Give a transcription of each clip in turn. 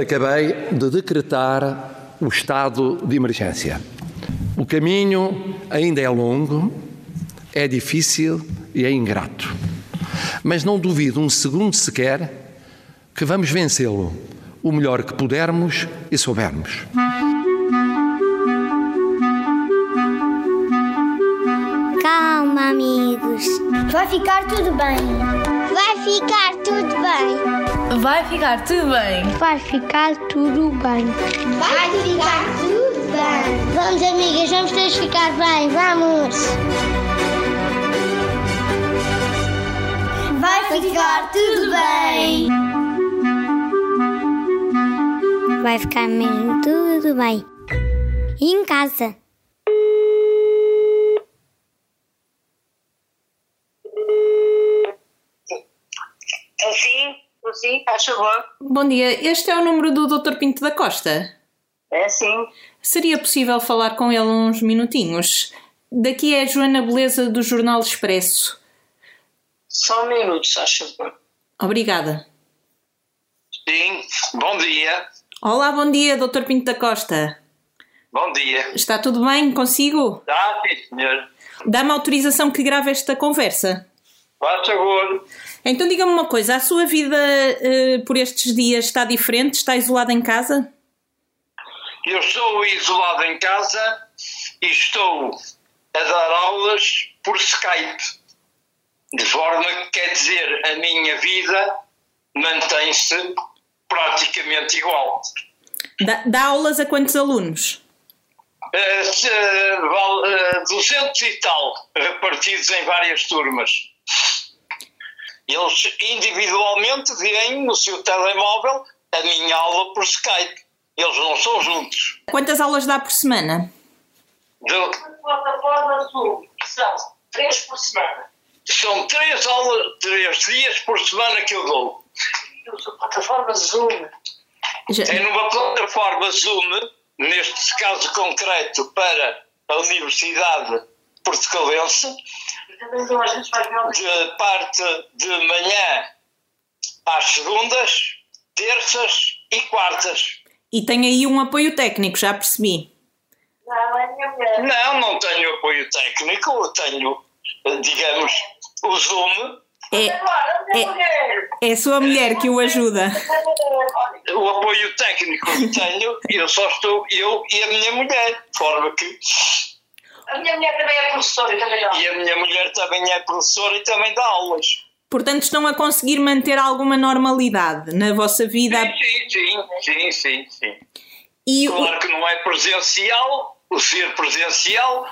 acabei de decretar o estado de emergência. O caminho ainda é longo, é difícil e é ingrato. Mas não duvido um segundo sequer que vamos vencê-lo o melhor que pudermos e soubermos. Calma, amigos. Vai ficar tudo bem. Vai ficar tudo bem. Vai ficar tudo bem. Vai ficar tudo bem. Vai ficar tudo bem. Vamos, amigas, vamos todos ficar bem. Vamos. Vai ficar tudo bem. Vai ficar mesmo tudo bem. E em casa. Sim, faz favor. Bom dia, este é o número do Dr. Pinto da Costa. É sim. Seria possível falar com ele uns minutinhos? Daqui é a Joana Beleza do Jornal Expresso. Só um minuto, faz favor. Obrigada. Sim, bom dia. Olá, bom dia, Dr. Pinto da Costa. Bom dia. Está tudo bem consigo? Tá, sim, senhor. Dá-me autorização que grave esta conversa. Faz favor. Então diga-me uma coisa, a sua vida eh, por estes dias está diferente? Está isolada em casa? Eu estou isolado em casa e estou a dar aulas por Skype. De forma que, quer dizer, a minha vida mantém-se praticamente igual. Dá, dá aulas a quantos alunos? Val- eh, 200 e tal, repartidos em várias turmas. Eles individualmente veem no seu telemóvel a minha aula por Skype. Eles não são juntos. Quantas aulas dá por semana? De- Plataforma Zoom, são três por semana. são três aulas, três dias por semana que eu dou. Eu uso plataforma Zoom. Já- É numa plataforma Zoom, neste caso concreto para a Universidade Portugalense, Ver de parte de manhã às segundas, terças e quartas. E tem aí um apoio técnico, já percebi. Não, é a minha mulher. Não, não tenho apoio técnico, eu tenho, digamos, o Zoom, É, minha É. mulher. é a sua mulher que o ajuda. O apoio técnico que tenho, eu só estou eu e a minha mulher, de forma que. A minha mulher também é professora e também dá. E a minha mulher também é professora e também dá aulas. Portanto, estão a conseguir manter alguma normalidade na vossa vida. Sim, sim, sim, sim, sim. E o- Claro que não é presencial, o ser presencial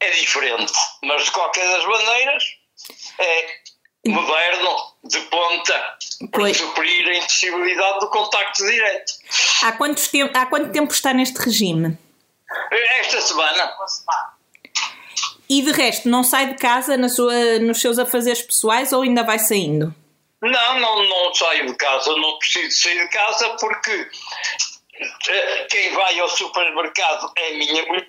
é diferente, mas de qualquer das maneiras é moderno, de ponta, para suprir a impossibilidade do contacto direto. há, quantos tem- há quanto tempo está neste regime? Esta semana, E de resto, não sai de casa na sua, nos seus afazeres pessoais ou ainda vai saindo? não, não, não saio de casa, não preciso sair de casa porque eh, quem vai ao supermercado é a minha mulher.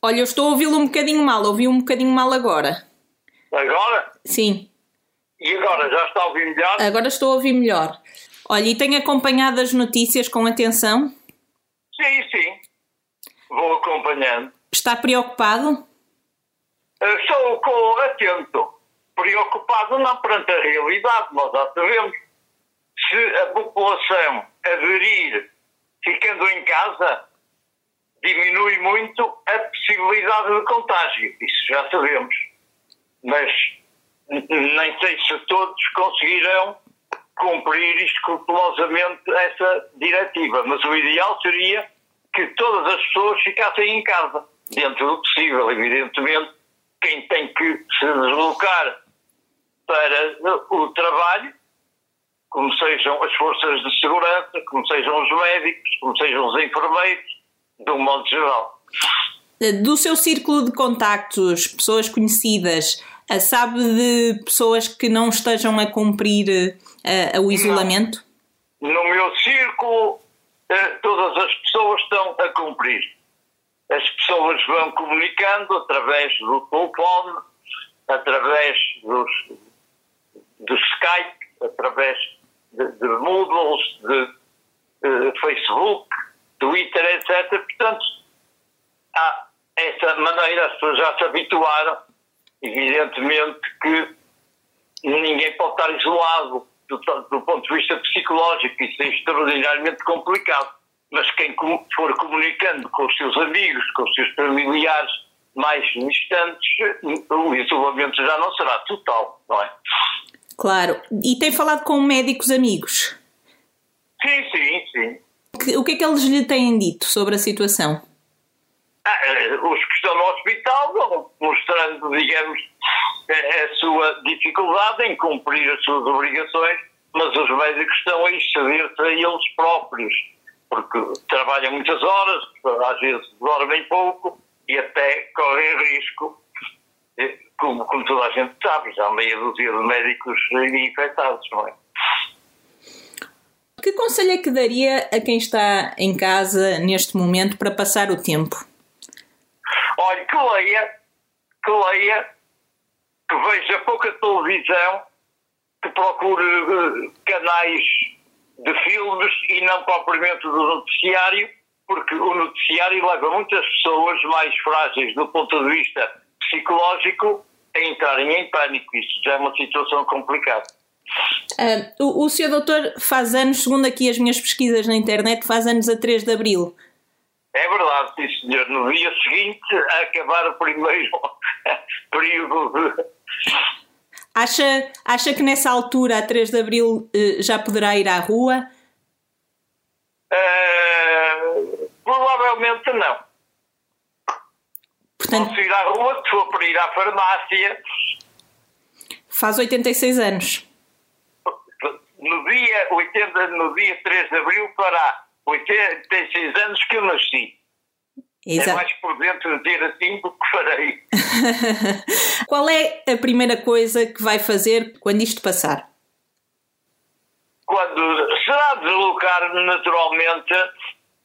Olha, eu estou a ouvi-lo um bocadinho mal, ouvi um bocadinho mal agora. Agora? Sim, E agora? Já está a ouvir melhor? agora estou a ouvir melhor. Olha, e tenho acompanhado as notícias com atenção. Sim, sim. Vou acompanhando. Está preocupado? Estou com atento, preocupado não perante a realidade, nós já sabemos. Se a população aderir ficando em casa, diminui muito a possibilidade de contágio, isso já sabemos. Mas nem sei se todos conseguirão cumprir escrupulosamente essa diretiva, mas o ideal seria que todas as pessoas ficassem em casa, dentro do possível, evidentemente. Quem tem que se deslocar para o trabalho, como sejam as forças de segurança, como sejam os médicos, como sejam os enfermeiros, de um modo geral. Do seu círculo de contactos, pessoas conhecidas, eh, sabe de pessoas que não estejam a cumprir eh, o isolamento? No meu círculo, todas as pessoas estão a cumprir. As pessoas vão comunicando através do telefone, através dos, do Skype, através de, de Moodles, de, de Facebook, Twitter, etc. Portanto, há essa maneira, as pessoas já se habituaram. Evidentemente que ninguém pode estar isolado do, do ponto de vista psicológico, isso é extraordinariamente complicado. Mas quem for comunicando com os seus amigos, com os seus familiares mais distantes, o isolamento já não será total, não é? Claro. E tem falado com médicos amigos? Sim, sim, sim. O que é que eles lhe têm dito sobre a situação? Ah, os que estão no hospital vão mostrando, digamos, a sua dificuldade em cumprir as suas obrigações, mas os médicos estão a exceder-se a eles próprios, porque trabalham muitas horas, às vezes dormem pouco e até correm risco, eh, como, como toda a gente sabe, já há meia dúzia de médicos infectados, não é? Que conselho é que daria a quem está em casa neste momento para passar o tempo? Olha, que leia, que leia que veja pouca televisão, que procure uh, canais de filmes e não propriamente do noticiário, porque o noticiário leva muitas pessoas mais frágeis do ponto de vista psicológico a entrarem em pânico. Isso já é uma situação complicada. Uh, o, o doutor faz anos, segundo aqui as minhas pesquisas na internet, faz anos a 3 de Abril. É verdade, sim senhor. No dia seguinte a acabar o primeiro período. Acha, acha que nessa altura, a 3 de Abril, eh, já poderá ir à rua? Uh, provavelmente não. Portanto, Posso ir à rua se for para ir à farmácia. Faz 86 anos. No dia, 80, no dia 3 de Abril fará 86 anos que eu nasci. Exato. É mais por dentro dizer assim do que farei. Qual é a primeira coisa que vai fazer quando isto passar? Quando será deslocar-me naturalmente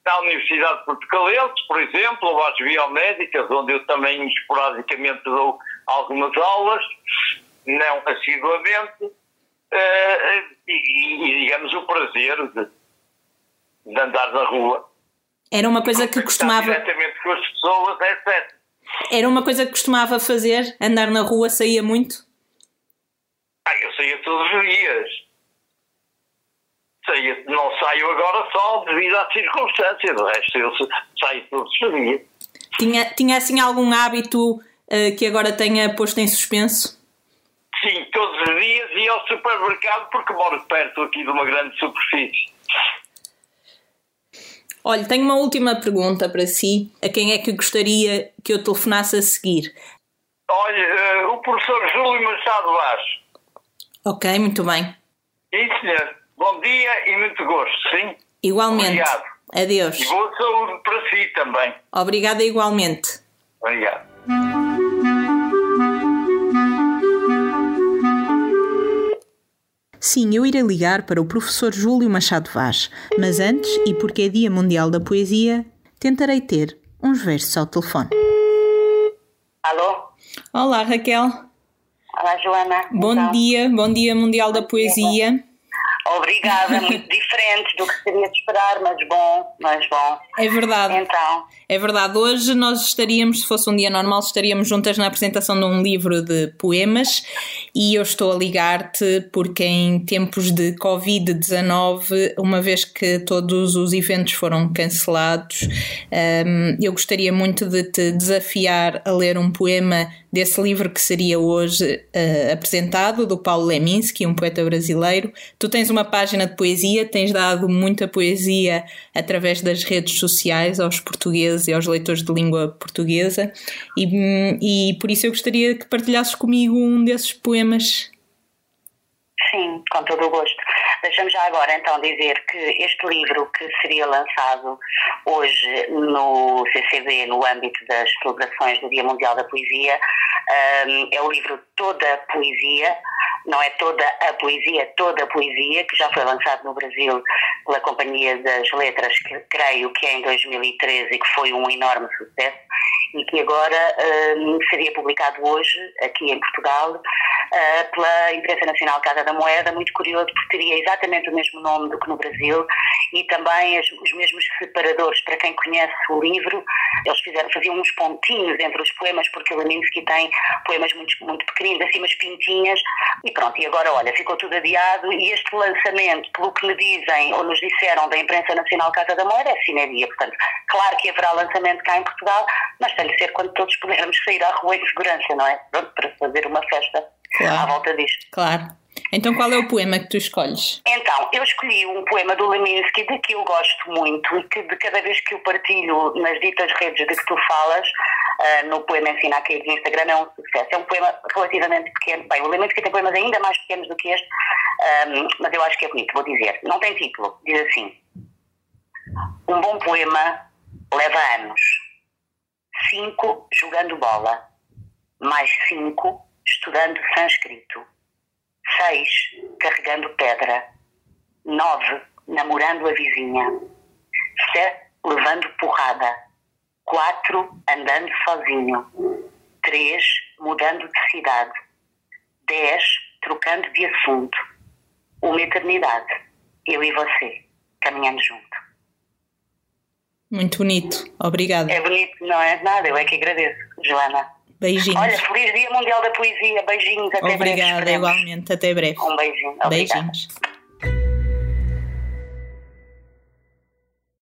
à Universidade de Portucalense, por exemplo, ou às biomédicas, onde eu também esporadicamente dou algumas aulas, não assiduamente, uh, e, e, digamos o prazer de, de andar na rua. Era uma coisa que costumava. Diretamente com as pessoas, etc. Era uma coisa que costumava fazer? Andar na rua saía muito? Ah, eu saía todos os dias. Saía, não saio agora só devido à circunstância, do resto eu saio todos os dias. Tinha, tinha assim algum hábito uh, que agora tenha posto em suspenso? Sim, todos os dias ia ao supermercado porque moro perto aqui de uma grande superfície. Olha, tenho uma última pergunta para si. A quem é que gostaria que eu telefonasse a seguir? Olha, uh, o professor Júlio Machado Vaz. Ok, muito bem. Sim, senhor. Bom dia e muito gosto, sim? Igualmente. Obrigado. Adeus. E boa saúde para si também. Obrigada igualmente. Obrigado. Sim, eu irei ligar para o professor Júlio Machado Vaz, mas antes, e porque é Dia Mundial da Poesia, tentarei ter uns versos ao telefone. Alô? Olá, Raquel. Olá, Joana. Bom então. dia, bom dia Mundial bom da Poesia. Dia. Obrigada, muito diferente do que seria de esperar, mas bom, mas bom. É verdade. Então. É verdade. Hoje nós estaríamos, se fosse um dia normal, estaríamos juntas na apresentação de um livro de poemas e eu estou a ligar-te porque em tempos de Covid-19, uma vez que todos os eventos foram cancelados, um, eu gostaria muito de te desafiar a ler um poema desse livro que seria hoje uh, apresentado, do Paulo Leminski, um poeta brasileiro. Tu tens uma página de poesia, tens dado muita poesia através das redes sociais aos portugueses e aos leitores de língua portuguesa, e, e por isso eu gostaria que partilhasses comigo um desses poemas. Sim, com todo o gosto. Deixamos já agora então dizer que este livro que seria lançado hoje no CCB, no âmbito das celebrações do Dia Mundial da Poesia, um, é o livro Toda a Poesia, não é toda a poesia, toda a poesia, que já foi lançado no Brasil pela Companhia das Letras, que creio que é em 2013 e que foi um enorme sucesso, e que agora um, seria publicado hoje, aqui em Portugal, uh, pela Imprensa Nacional Casa da Moeda, muito curioso porque teria exatamente o mesmo nome do que no Brasil e também as, os mesmos separadores. Para quem conhece o livro, eles fizeram, faziam uns pontinhos entre os poemas, porque o Leminski tem poemas muito, muito pequeninos, assim umas pintinhas, e pronto, e agora olha, ficou tudo adiado e este lançamento, pelo que me dizem ou nos disseram da Imprensa Nacional Casa da Moeda, é sineria, portanto, claro que haverá lançamento cá em Portugal, mas tem de ser quando todos pudermos sair à rua em segurança, não é? Pronto, para fazer uma festa claro. à volta disto. Claro. Então qual é o poema que tu escolhes? Então, eu escolhi um poema do Leminski de que eu gosto muito e que de cada vez que eu partilho nas ditas redes de que tu falas, uh, no poema Ensina a Cair no Instagram, é um sucesso. É um poema relativamente pequeno. Bem, o Leminski tem poemas ainda mais pequenos do que este, um, mas eu acho que é bonito, vou dizer. Não tem título, diz assim. Um bom poema leva anos. Cinco jogando bola, mais cinco estudando sânscrito, seis carregando pedra, nove namorando a vizinha, sete levando porrada, quatro andando sozinho, três mudando de cidade, dez trocando de assunto, uma eternidade, eu e você, caminhando junto. Muito bonito, obrigada. É bonito, não é nada, eu é que agradeço, Joana. Beijinhos. Olha, feliz Dia Mundial da Poesia. Beijinhos. Até Obrigada, breve. igualmente. Até breve. Um beijinho. Obrigada. Beijinhos.